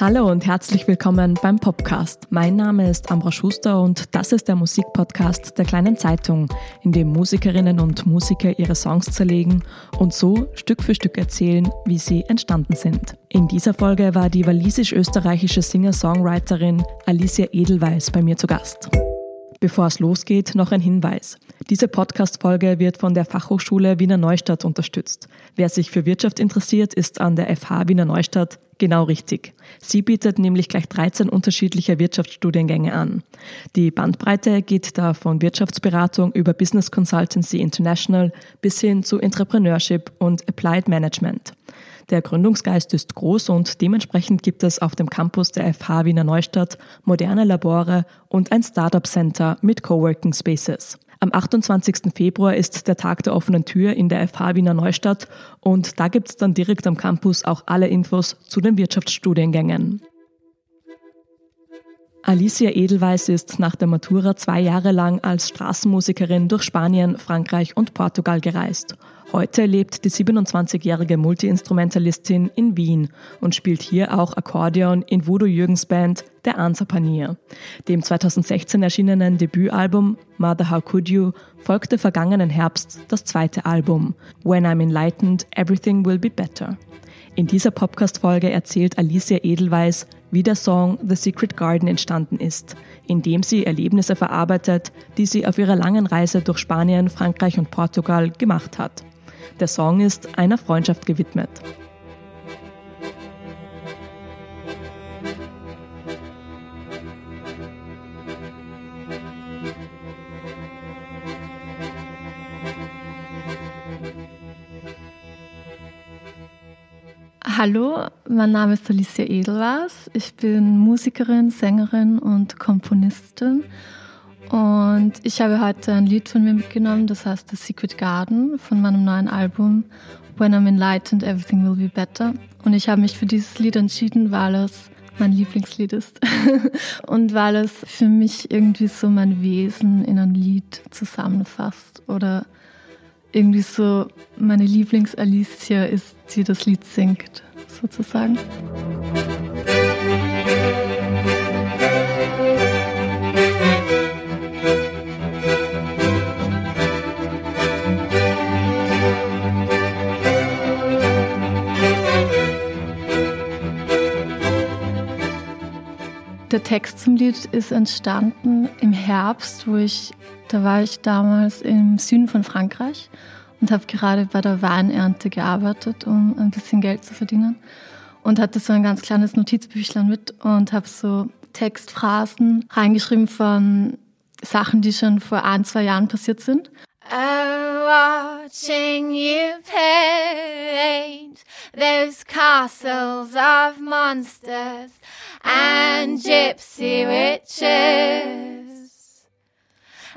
Hallo und herzlich willkommen beim Podcast. Mein Name ist Ambra Schuster und das ist der Musikpodcast der kleinen Zeitung, in dem Musikerinnen und Musiker ihre Songs zerlegen und so Stück für Stück erzählen, wie sie entstanden sind. In dieser Folge war die walisisch-österreichische Singer-Songwriterin Alicia Edelweiss bei mir zu Gast. Bevor es losgeht, noch ein Hinweis. Diese Podcast-Folge wird von der Fachhochschule Wiener Neustadt unterstützt. Wer sich für Wirtschaft interessiert, ist an der FH Wiener Neustadt genau richtig. Sie bietet nämlich gleich 13 unterschiedliche Wirtschaftsstudiengänge an. Die Bandbreite geht da von Wirtschaftsberatung über Business Consultancy International bis hin zu Entrepreneurship und Applied Management. Der Gründungsgeist ist groß und dementsprechend gibt es auf dem Campus der FH Wiener Neustadt moderne Labore und ein Startup Center mit Coworking Spaces. Am 28. Februar ist der Tag der offenen Tür in der FH Wiener Neustadt und da gibt es dann direkt am Campus auch alle Infos zu den Wirtschaftsstudiengängen. Alicia Edelweiss ist nach der Matura zwei Jahre lang als Straßenmusikerin durch Spanien, Frankreich und Portugal gereist. Heute lebt die 27-jährige Multiinstrumentalistin in Wien und spielt hier auch Akkordeon in Voodoo Jürgens Band Der Ansapanier. Dem 2016 erschienenen Debütalbum Mother How Could You folgte vergangenen Herbst das zweite Album When I'm Enlightened, Everything Will Be Better. In dieser Podcast-Folge erzählt Alicia Edelweiss, wie der Song The Secret Garden entstanden ist, indem sie Erlebnisse verarbeitet, die sie auf ihrer langen Reise durch Spanien, Frankreich und Portugal gemacht hat. Der Song ist einer Freundschaft gewidmet. Hallo, mein Name ist Alicia Edelwas. Ich bin Musikerin, Sängerin und Komponistin. Und ich habe heute ein Lied von mir mitgenommen, das heißt The Secret Garden von meinem neuen Album When I'm Enlightened, Everything Will Be Better. Und ich habe mich für dieses Lied entschieden, weil es mein Lieblingslied ist und weil es für mich irgendwie so mein Wesen in ein Lied zusammenfasst oder irgendwie so meine Lieblings-Alicia ist, die das Lied singt sozusagen. Der Text zum Lied ist entstanden im Herbst, wo ich, da war ich damals im Süden von Frankreich und habe gerade bei der Weinernte gearbeitet, um ein bisschen Geld zu verdienen. Und hatte so ein ganz kleines Notizbüchlein mit und habe so Textphrasen reingeschrieben von Sachen, die schon vor ein, zwei Jahren passiert sind. I'm watching you paint those castles of monsters and gypsy witches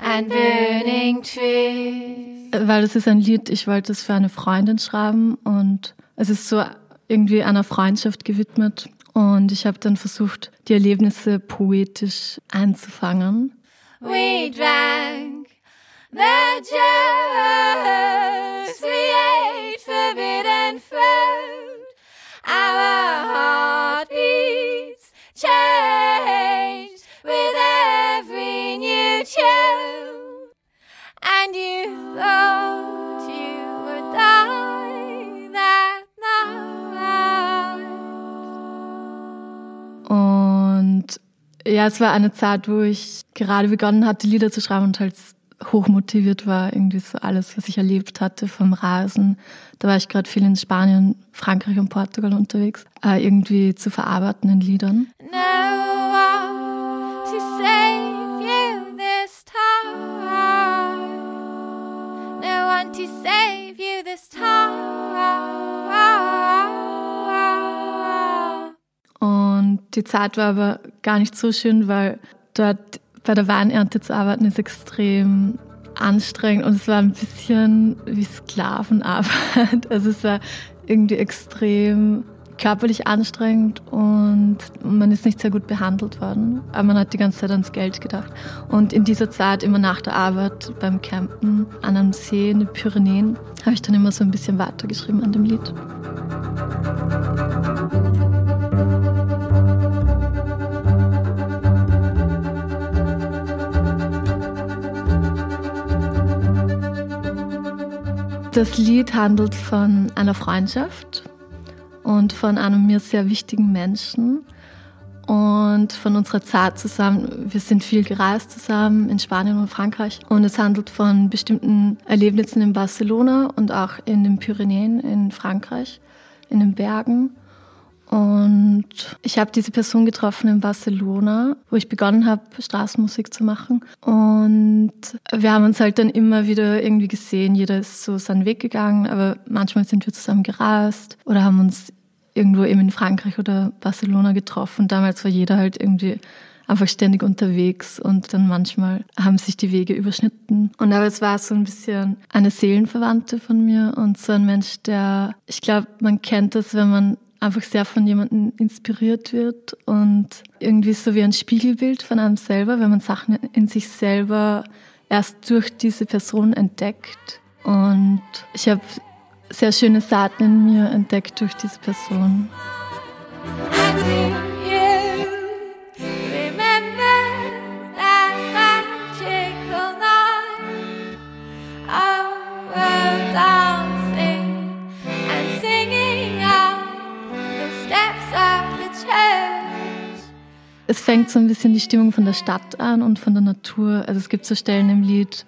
and burning trees. Weil es ist ein Lied, ich wollte es für eine Freundin schreiben und es ist so irgendwie einer Freundschaft gewidmet. Und ich habe dann versucht, die Erlebnisse poetisch einzufangen. We drank juice, we ate forbidden fruit. Our heartbeats changed with every new tune. And you thought you would die that night. Und ja, es war eine Zeit, wo ich gerade begonnen hatte, Lieder zu schreiben und halt hochmotiviert war, irgendwie so alles, was ich erlebt hatte vom Rasen. Da war ich gerade viel in Spanien, Frankreich und Portugal unterwegs, äh, irgendwie zu verarbeiten in Liedern. No to save you this time. No one to save you this time. Und die Zeit war aber gar nicht so schön, weil dort bei der Weinernte zu arbeiten ist extrem anstrengend und es war ein bisschen wie Sklavenarbeit. Also es war irgendwie extrem körperlich anstrengend und man ist nicht sehr gut behandelt worden. Aber man hat die ganze Zeit ans Geld gedacht. Und in dieser Zeit, immer nach der Arbeit beim Campen an einem See in den Pyrenäen, habe ich dann immer so ein bisschen weitergeschrieben an dem Lied. Das Lied handelt von einer Freundschaft und von einem mir sehr wichtigen Menschen und von unserer Zeit zusammen. Wir sind viel gereist zusammen in Spanien und Frankreich und es handelt von bestimmten Erlebnissen in Barcelona und auch in den Pyrenäen in Frankreich, in den Bergen. Und ich habe diese Person getroffen in Barcelona, wo ich begonnen habe, Straßenmusik zu machen. Und wir haben uns halt dann immer wieder irgendwie gesehen. Jeder ist so seinen Weg gegangen, aber manchmal sind wir zusammen gereist oder haben uns irgendwo eben in Frankreich oder Barcelona getroffen. Damals war jeder halt irgendwie einfach ständig unterwegs und dann manchmal haben sich die Wege überschnitten. Und aber es war so ein bisschen eine Seelenverwandte von mir und so ein Mensch, der, ich glaube, man kennt das, wenn man einfach sehr von jemandem inspiriert wird und irgendwie so wie ein Spiegelbild von einem selber, wenn man Sachen in sich selber erst durch diese Person entdeckt. Und ich habe sehr schöne Saaten in mir entdeckt durch diese Person. Es fängt so ein bisschen die Stimmung von der Stadt an und von der Natur. Also es gibt so Stellen im Lied,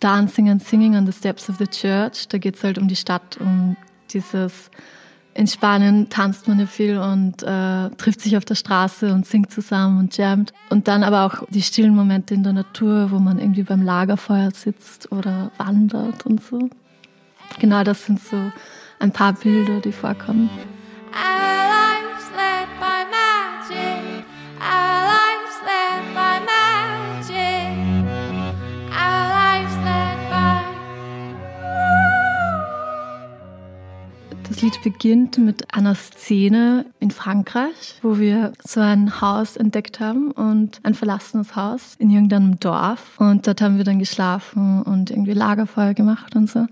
Dancing and Singing on the Steps of the Church. Da geht es halt um die Stadt, um dieses. In Spanien tanzt man ja viel und äh, trifft sich auf der Straße und singt zusammen und jammt. Und dann aber auch die stillen Momente in der Natur, wo man irgendwie beim Lagerfeuer sitzt oder wandert und so. Genau das sind so ein paar Bilder, die vorkommen. Das Lied beginnt mit einer Szene in Frankreich, wo wir so ein Haus entdeckt haben und ein verlassenes Haus in irgendeinem Dorf. Und dort haben wir dann geschlafen und irgendwie Lagerfeuer gemacht und so.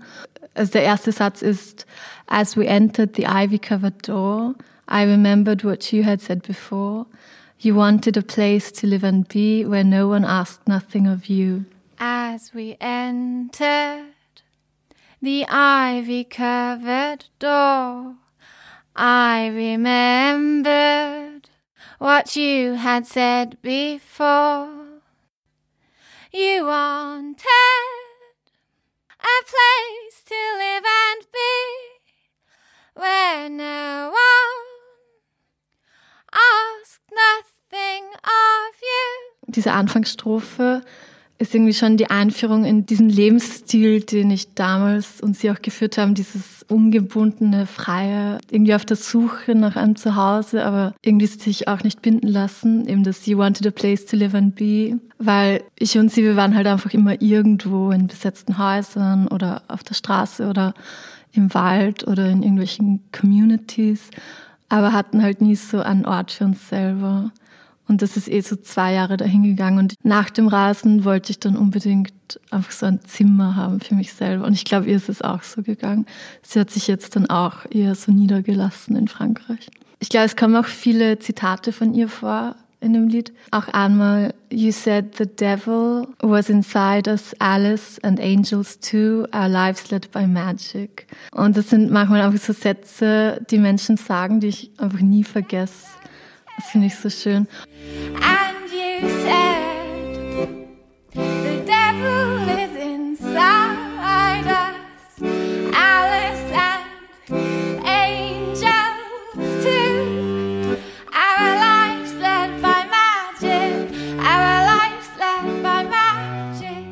Also der erste Satz ist, As we entered the ivy-covered door, I remembered what you had said before. You wanted a place to live and be where no one asked nothing of you. As we entered the ivy covered door. I remembered what you had said before. You wanted a place to live and be where no one asked nothing of you. Diese Anfangsstrophe ist irgendwie schon die Einführung in diesen Lebensstil, den ich damals und sie auch geführt haben, dieses ungebundene, freie, irgendwie auf der Suche nach einem Zuhause, aber irgendwie sich auch nicht binden lassen, eben das You wanted a place to live and be, weil ich und sie, wir waren halt einfach immer irgendwo in besetzten Häusern oder auf der Straße oder im Wald oder in irgendwelchen Communities, aber hatten halt nie so einen Ort für uns selber. Und das ist eh so zwei Jahre dahingegangen. Und nach dem Rasen wollte ich dann unbedingt einfach so ein Zimmer haben für mich selber. Und ich glaube, ihr ist es auch so gegangen. Sie hat sich jetzt dann auch eher so niedergelassen in Frankreich. Ich glaube, es kommen auch viele Zitate von ihr vor in dem Lied. Auch einmal, you said the devil was inside us, Alice and angels too, our lives led by magic. Und das sind manchmal einfach so Sätze, die Menschen sagen, die ich einfach nie vergesse. Das finde ich so schön. And you said, the devil is inside us, Alice and angels too. Our lives led by magic, our lives led by magic.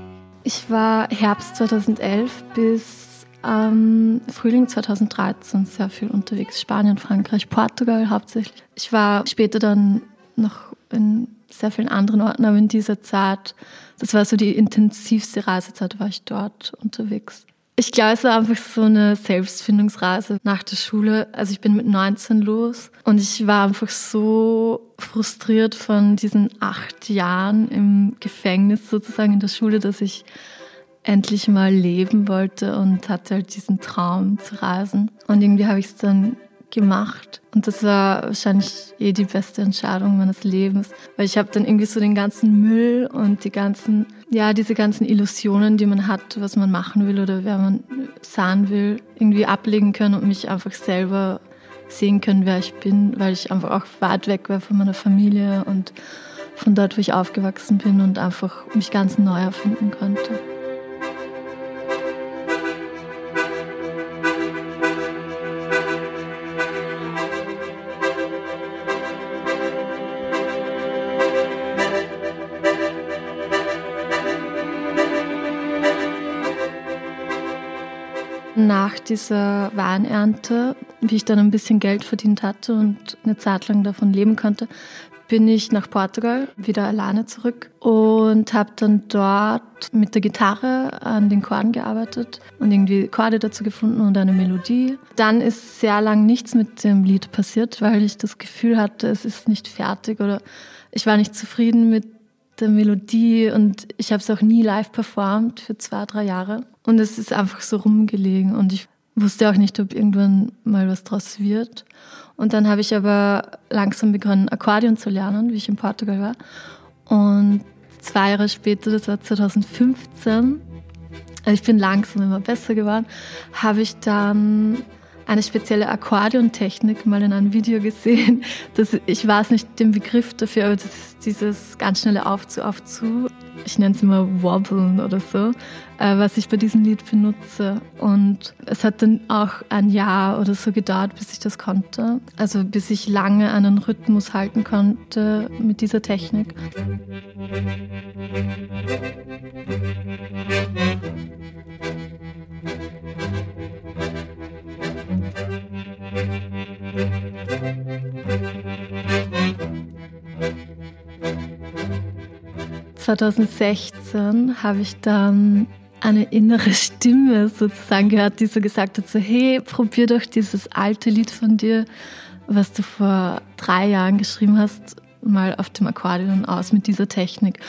Ich war Herbst 2011 bis ähm, Frühling 2013 sehr viel unterwegs. Spanien, Frankreich, Portugal hauptsächlich. Ich war später dann noch in sehr vielen anderen Orten, aber in dieser Zeit, das war so die intensivste Reisezeit, war ich dort unterwegs. Ich glaube, es war einfach so eine Selbstfindungsreise nach der Schule. Also ich bin mit 19 los und ich war einfach so frustriert von diesen acht Jahren im Gefängnis sozusagen in der Schule, dass ich endlich mal leben wollte und hatte halt diesen Traum zu reisen. Und irgendwie habe ich es dann gemacht. Und das war wahrscheinlich eh die beste Entscheidung meines Lebens, weil ich habe dann irgendwie so den ganzen Müll und die ganzen, ja, diese ganzen Illusionen, die man hat, was man machen will oder wer man sein will, irgendwie ablegen können und mich einfach selber sehen können, wer ich bin, weil ich einfach auch weit weg war von meiner Familie und von dort, wo ich aufgewachsen bin und einfach mich ganz neu erfinden konnte. Nach dieser Weinernte, wie ich dann ein bisschen Geld verdient hatte und eine Zeit lang davon leben konnte, bin ich nach Portugal wieder alleine zurück und habe dann dort mit der Gitarre an den Chorden gearbeitet und irgendwie Chorde dazu gefunden und eine Melodie. Dann ist sehr lang nichts mit dem Lied passiert, weil ich das Gefühl hatte, es ist nicht fertig oder ich war nicht zufrieden mit der Melodie und ich habe es auch nie live performt für zwei, drei Jahre. Und es ist einfach so rumgelegen und ich wusste auch nicht, ob irgendwann mal was draus wird. Und dann habe ich aber langsam begonnen, Akkordeon zu lernen, wie ich in Portugal war. Und zwei Jahre später, das war 2015, also ich bin langsam immer besser geworden, habe ich dann eine spezielle Akkordeontechnik mal in einem Video gesehen. Das, ich weiß nicht den Begriff dafür, aber das ist dieses ganz schnelle Auf zu, auf zu. Ich nenne es immer Wobblen oder so, äh, was ich bei diesem Lied benutze. Und es hat dann auch ein Jahr oder so gedauert, bis ich das konnte. Also bis ich lange einen Rhythmus halten konnte mit dieser Technik. 2016 habe ich dann eine innere Stimme sozusagen gehört, die so gesagt hat, so hey, probier doch dieses alte Lied von dir, was du vor drei Jahren geschrieben hast, mal auf dem Akkordeon aus mit dieser Technik.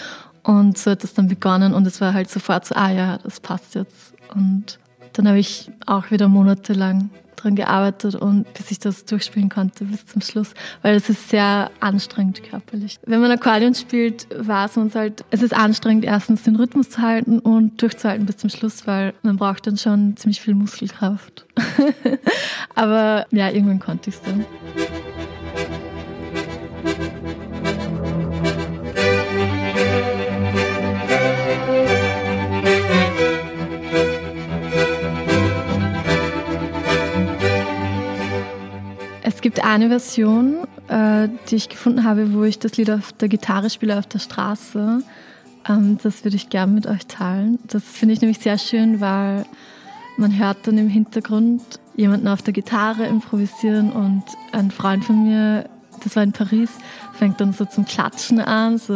Und so hat es dann begonnen und es war halt sofort so, ah ja, das passt jetzt. Und dann habe ich auch wieder monatelang dran gearbeitet und bis ich das durchspielen konnte bis zum Schluss, weil es ist sehr anstrengend körperlich. Wenn man Akkordeon spielt, man es halt, es ist anstrengend, erstens den Rhythmus zu halten und durchzuhalten bis zum Schluss, weil man braucht dann schon ziemlich viel Muskelkraft. Aber ja, irgendwann konnte ich es dann. Gibt eine Version, äh, die ich gefunden habe, wo ich das Lied auf der Gitarre spiele auf der Straße. Ähm, das würde ich gerne mit euch teilen. Das finde ich nämlich sehr schön, weil man hört dann im Hintergrund jemanden auf der Gitarre improvisieren und ein Freund von mir, das war in Paris, fängt dann so zum Klatschen an. So.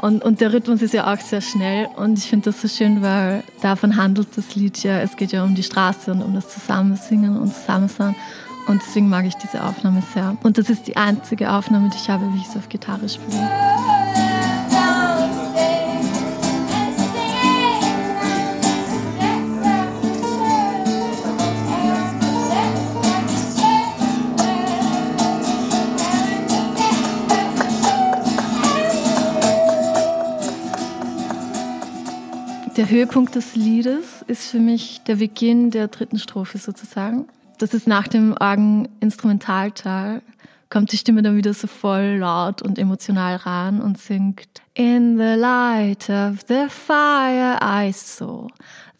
Und, und der Rhythmus ist ja auch sehr schnell und ich finde das so schön, weil davon handelt das Lied ja. Es geht ja um die Straße und um das Zusammensingen und Zusammensein. Und deswegen mag ich diese Aufnahme sehr. Und das ist die einzige Aufnahme, die ich habe, wie ich es auf Gitarre spiele. Der Höhepunkt des Liedes ist für mich der Beginn der dritten Strophe sozusagen das ist nach dem Orgen-Instrumentalteil, kommt die Stimme dann wieder so voll laut und emotional ran und singt. In the light of the fire I saw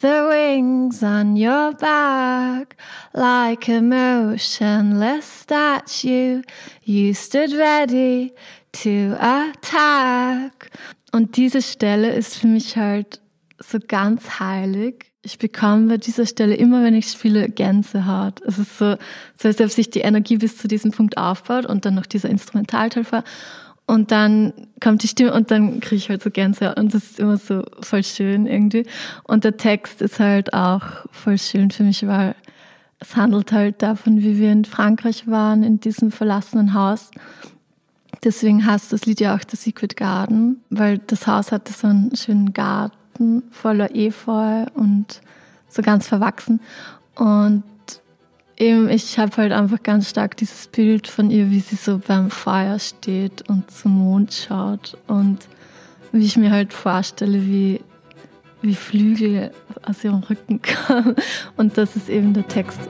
the wings on your back like a motionless statue you stood ready to attack. Und diese Stelle ist für mich halt so ganz heilig ich bekomme bei dieser Stelle immer, wenn ich spiele, Gänsehaut. Es ist so, so als ob sich die Energie bis zu diesem Punkt aufbaut und dann noch dieser Instrumentalteil vor. Und dann kommt die Stimme und dann kriege ich halt so Gänsehaut. Und das ist immer so voll schön irgendwie. Und der Text ist halt auch voll schön für mich, weil es handelt halt davon, wie wir in Frankreich waren, in diesem verlassenen Haus. Deswegen heißt das Lied ja auch The Secret Garden, weil das Haus hatte so einen schönen Garten Garten voller Efeu und so ganz verwachsen. Und eben, ich habe halt einfach ganz stark dieses Bild von ihr, wie sie so beim Feuer steht und zum Mond schaut und wie ich mir halt vorstelle, wie wie Flügel aus ihrem Rücken kamen. Und das ist eben der Text.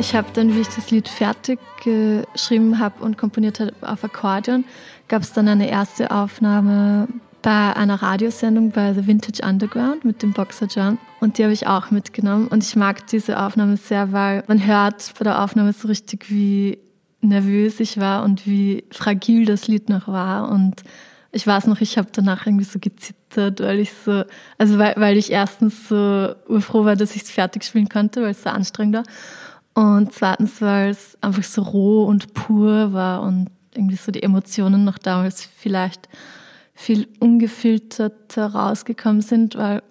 Ich habe dann, wie ich das Lied fertig geschrieben habe und komponiert habe auf Akkordeon, gab es dann eine erste Aufnahme bei einer Radiosendung bei The Vintage Underground mit dem Boxer John. Und die habe ich auch mitgenommen. Und ich mag diese Aufnahme sehr, weil man hört bei der Aufnahme so richtig, wie nervös ich war und wie fragil das Lied noch war. Und ich weiß noch, ich habe danach irgendwie so gezittert, weil ich so, also weil, weil ich erstens so urfroh war, dass ich es fertig spielen konnte, weil es so anstrengend war. Und zweitens, weil es einfach so roh und pur war und irgendwie so die Emotionen noch damals vielleicht viel ungefilterter rausgekommen sind, weil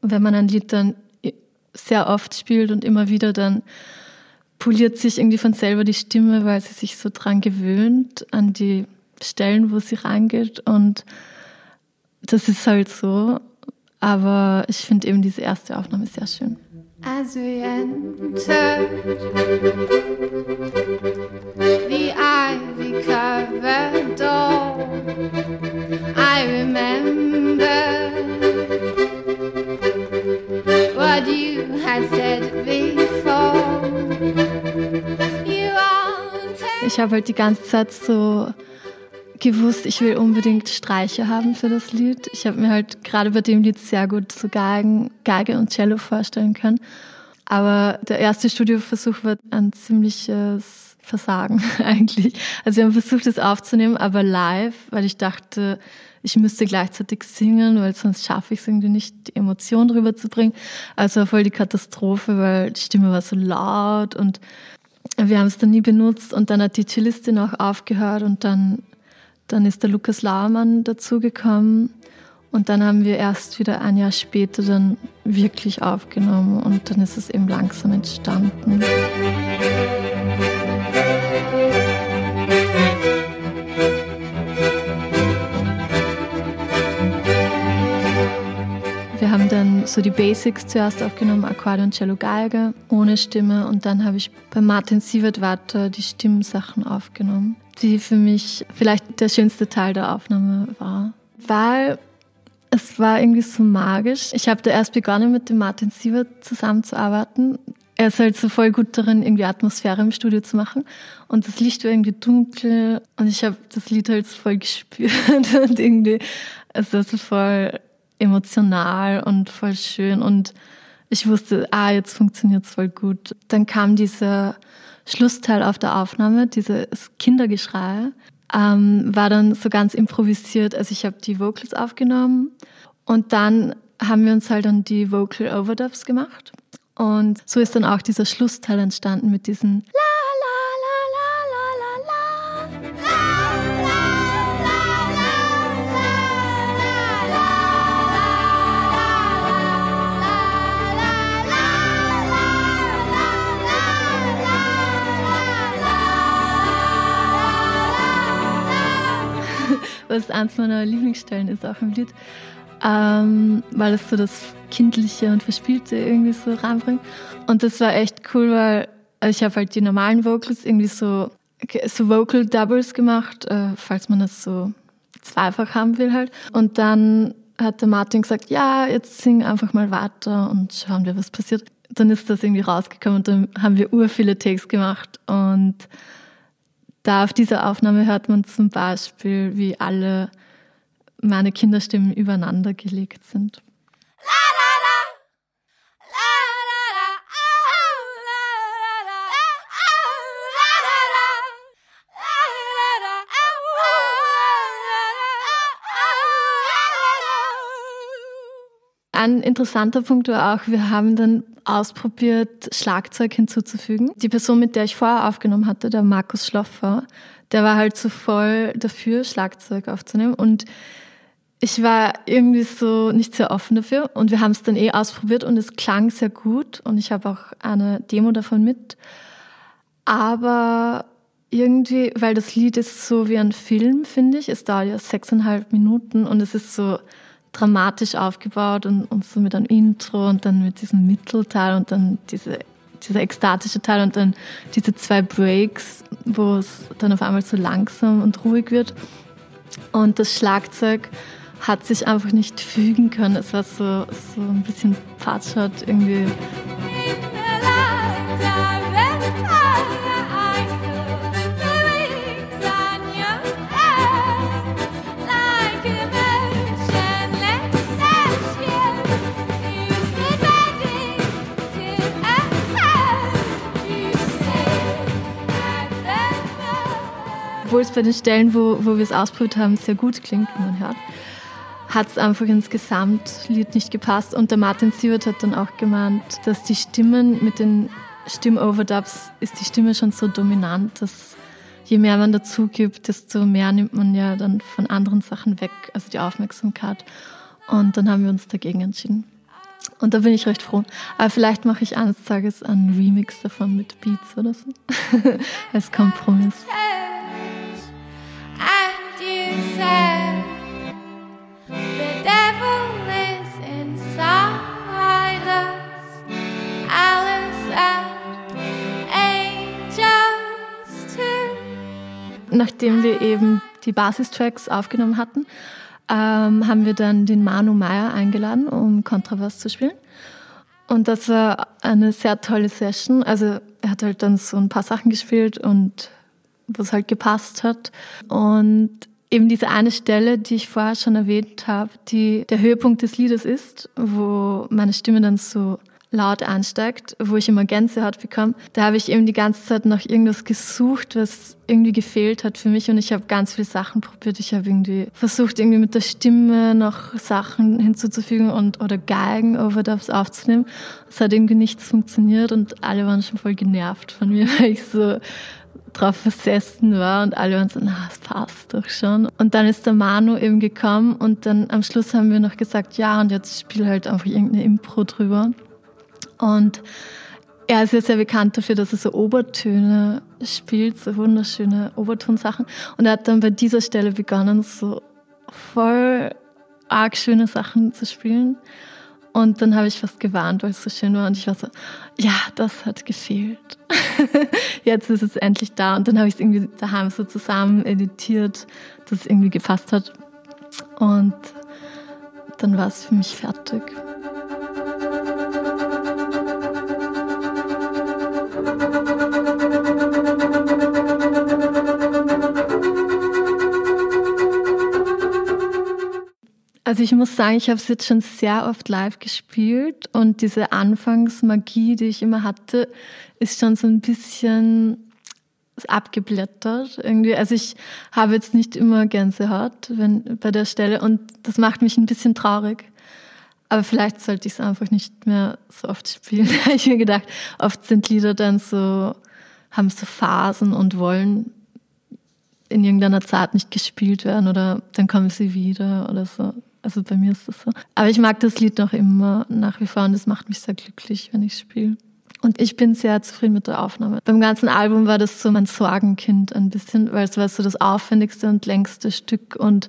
wenn man ein Lied dann sehr oft spielt und immer wieder, dann poliert sich irgendwie von selber die Stimme, weil sie sich so dran gewöhnt, an die Stellen, wo sie reingeht. Und das ist halt so. Aber ich finde eben diese erste Aufnahme sehr schön. As we door. I remember what you had said before. Ich habe halt die ganze Zeit so gewusst, ich will unbedingt Streicher haben für das Lied. Ich habe mir halt gerade bei dem Lied sehr gut so Geigen, Geige und Cello vorstellen können. Aber der erste Studioversuch war ein ziemliches Versagen eigentlich. Also wir haben versucht, es aufzunehmen, aber live, weil ich dachte, ich müsste gleichzeitig singen, weil sonst schaffe ich es irgendwie nicht, die Emotion rüberzubringen. Also voll die Katastrophe, weil die Stimme war so laut und wir haben es dann nie benutzt und dann hat die Cellistin auch aufgehört und dann dann ist der Lukas Lauermann dazugekommen und dann haben wir erst wieder ein Jahr später dann wirklich aufgenommen und dann ist es eben langsam entstanden. Wir so die Basics zuerst aufgenommen, Akkordeon, Cello, Geige, ohne Stimme und dann habe ich bei Martin Sievert weiter die Stimmsachen aufgenommen die für mich vielleicht der schönste Teil der Aufnahme war. Weil es war irgendwie so magisch. Ich habe da erst begonnen, mit dem Martin Sievert zusammenzuarbeiten. Er ist halt so voll gut darin, irgendwie Atmosphäre im Studio zu machen. Und das Licht war irgendwie dunkel und ich habe das Lied halt so voll gespürt und irgendwie, es war so voll emotional und voll schön und ich wusste, ah, jetzt funktioniert es voll gut. Dann kam dieser Schlussteil auf der Aufnahme, dieses Kindergeschrei, ähm, war dann so ganz improvisiert. Also ich habe die Vocals aufgenommen und dann haben wir uns halt dann die Vocal Overdubs gemacht. Und so ist dann auch dieser Schlussteil entstanden mit diesen was eins meiner Lieblingsstellen ist auch im Lied, ähm, weil es so das Kindliche und Verspielte irgendwie so reinbringt. Und das war echt cool, weil ich habe halt die normalen Vocals irgendwie so, so Vocal Doubles gemacht, äh, falls man das so zweifach haben will halt. Und dann hat der Martin gesagt, ja, jetzt sing einfach mal weiter und schauen wir, was passiert. Dann ist das irgendwie rausgekommen und dann haben wir ur viele Takes gemacht und da auf dieser Aufnahme hört man zum Beispiel, wie alle meine Kinderstimmen übereinander gelegt sind. Ein interessanter Punkt war auch, wir haben dann ausprobiert, Schlagzeug hinzuzufügen. Die Person, mit der ich vorher aufgenommen hatte, der Markus Schloffer, der war halt so voll dafür, Schlagzeug aufzunehmen. Und ich war irgendwie so nicht sehr offen dafür. Und wir haben es dann eh ausprobiert und es klang sehr gut. Und ich habe auch eine Demo davon mit. Aber irgendwie, weil das Lied ist so wie ein Film, finde ich. Es dauert ja sechseinhalb Minuten und es ist so dramatisch aufgebaut und, und so mit einem Intro und dann mit diesem Mittelteil und dann diese, dieser ekstatische Teil und dann diese zwei Breaks, wo es dann auf einmal so langsam und ruhig wird. Und das Schlagzeug hat sich einfach nicht fügen können. Es war so, so ein bisschen patschert irgendwie. Obwohl es bei den Stellen, wo, wo wir es ausprobiert haben, sehr gut klingt, wie man hört, hat es einfach ins Gesamtlied nicht gepasst. Und der Martin Sievert hat dann auch gemeint, dass die Stimmen mit den Stimmoverdubs ist die Stimme schon so dominant, dass je mehr man dazu gibt, desto mehr nimmt man ja dann von anderen Sachen weg, also die Aufmerksamkeit. Und dann haben wir uns dagegen entschieden. Und da bin ich recht froh. Aber vielleicht mache ich eines Tages einen Remix davon mit Beats oder so. Als Kompromiss. Nachdem wir eben die Basistracks aufgenommen hatten, ähm, haben wir dann den Manu Meyer eingeladen, um Kontrabass zu spielen. Und das war eine sehr tolle Session. Also er hat halt dann so ein paar Sachen gespielt und wo es halt gepasst hat. Und eben diese eine Stelle, die ich vorher schon erwähnt habe, die der Höhepunkt des Liedes ist, wo meine Stimme dann so laut einsteigt, wo ich immer Gänsehaut bekomme, da habe ich eben die ganze Zeit nach irgendwas gesucht, was irgendwie gefehlt hat für mich und ich habe ganz viele Sachen probiert. Ich habe irgendwie versucht, irgendwie mit der Stimme noch Sachen hinzuzufügen und oder Geigen-Overdubs aufzunehmen. Es hat irgendwie nichts funktioniert und alle waren schon voll genervt von mir, weil ich so drauf versessen war und alle waren so, na, es passt doch schon. Und dann ist der Manu eben gekommen und dann am Schluss haben wir noch gesagt, ja, und jetzt spiel halt einfach irgendeine Impro drüber. Und er ist ja sehr bekannt dafür, dass er so Obertöne spielt, so wunderschöne Obertonsachen. Und er hat dann bei dieser Stelle begonnen, so voll arg schöne Sachen zu spielen. Und dann habe ich fast gewarnt, weil es so schön war. Und ich war so, ja, das hat gefehlt. Jetzt ist es endlich da. Und dann habe ich es irgendwie daheim so zusammen editiert, dass es irgendwie gepasst hat. Und dann war es für mich fertig. Also ich muss sagen, ich habe es jetzt schon sehr oft live gespielt und diese Anfangsmagie, die ich immer hatte, ist schon so ein bisschen abgeblättert irgendwie. Also ich habe jetzt nicht immer Gänsehaut wenn, bei der Stelle und das macht mich ein bisschen traurig. Aber vielleicht sollte ich es einfach nicht mehr so oft spielen. ich mir gedacht, oft sind Lieder dann so, haben so Phasen und wollen in irgendeiner Zeit nicht gespielt werden oder dann kommen sie wieder oder so. Also bei mir ist das so. Aber ich mag das Lied noch immer nach wie vor und es macht mich sehr glücklich, wenn ich spiele. Und ich bin sehr zufrieden mit der Aufnahme. Beim ganzen Album war das so mein Sorgenkind ein bisschen, weil es war so das aufwendigste und längste Stück und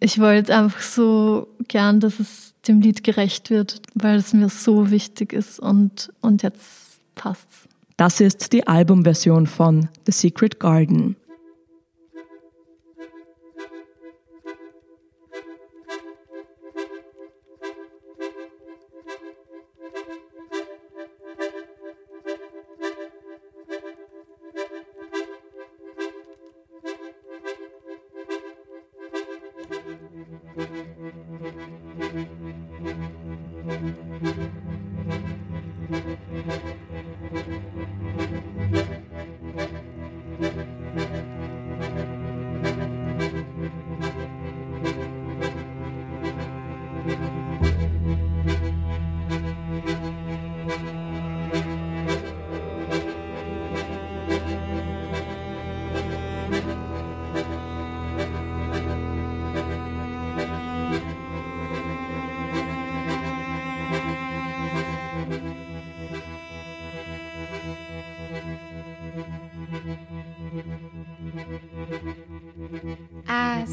ich wollte einfach so gern, dass es dem Lied gerecht wird, weil es mir so wichtig ist und, und jetzt passt's. Das ist die Albumversion von The Secret Garden.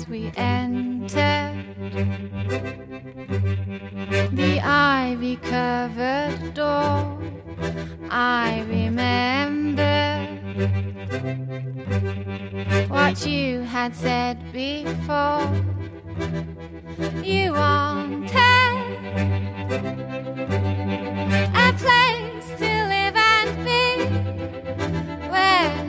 We entered the ivy covered door. I remember what you had said before. You wanted a place to live and be where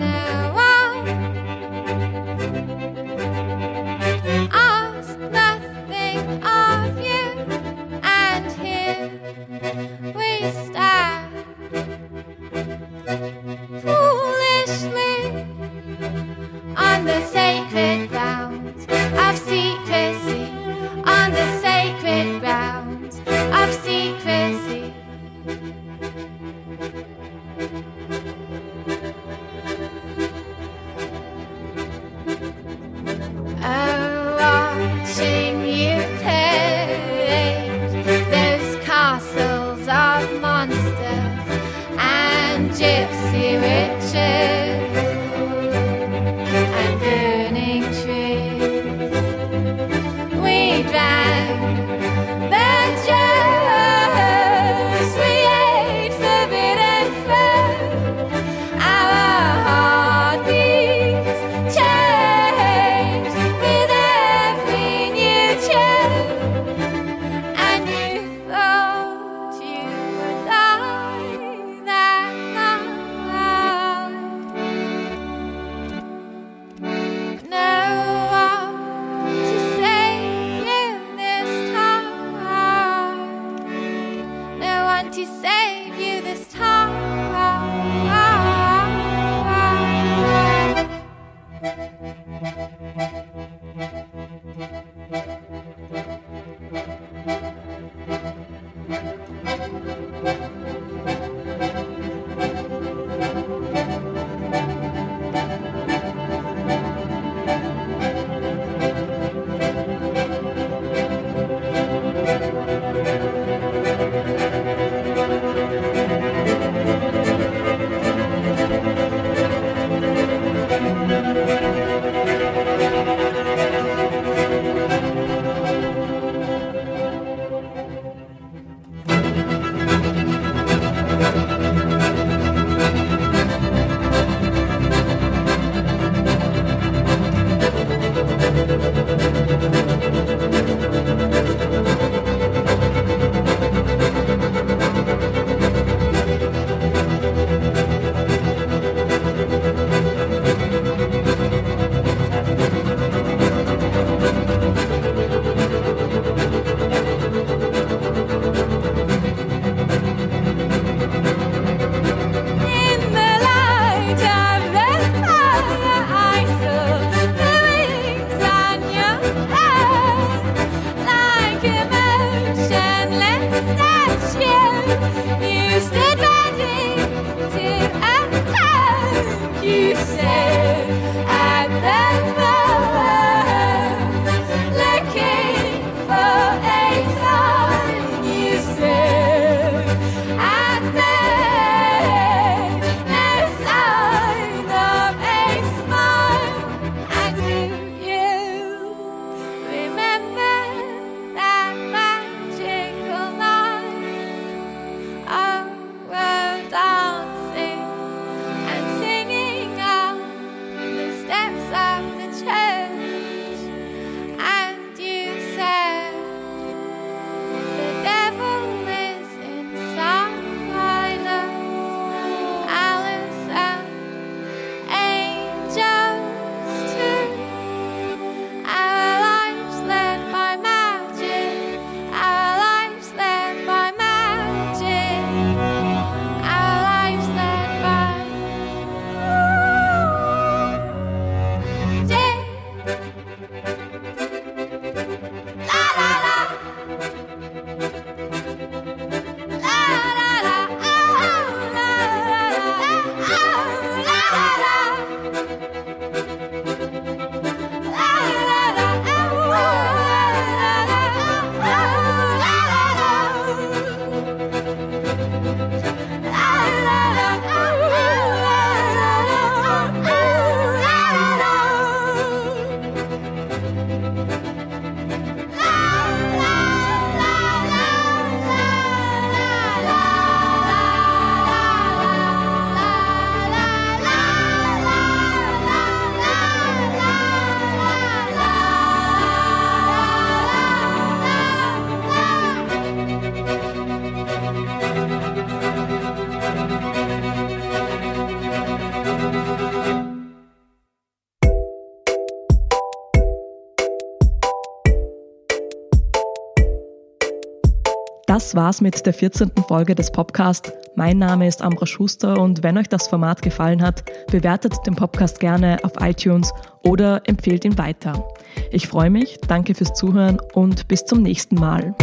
Das war's mit der 14. Folge des Podcasts. Mein Name ist Ambra Schuster und wenn euch das Format gefallen hat, bewertet den Podcast gerne auf iTunes oder empfehlt ihn weiter. Ich freue mich, danke fürs Zuhören und bis zum nächsten Mal.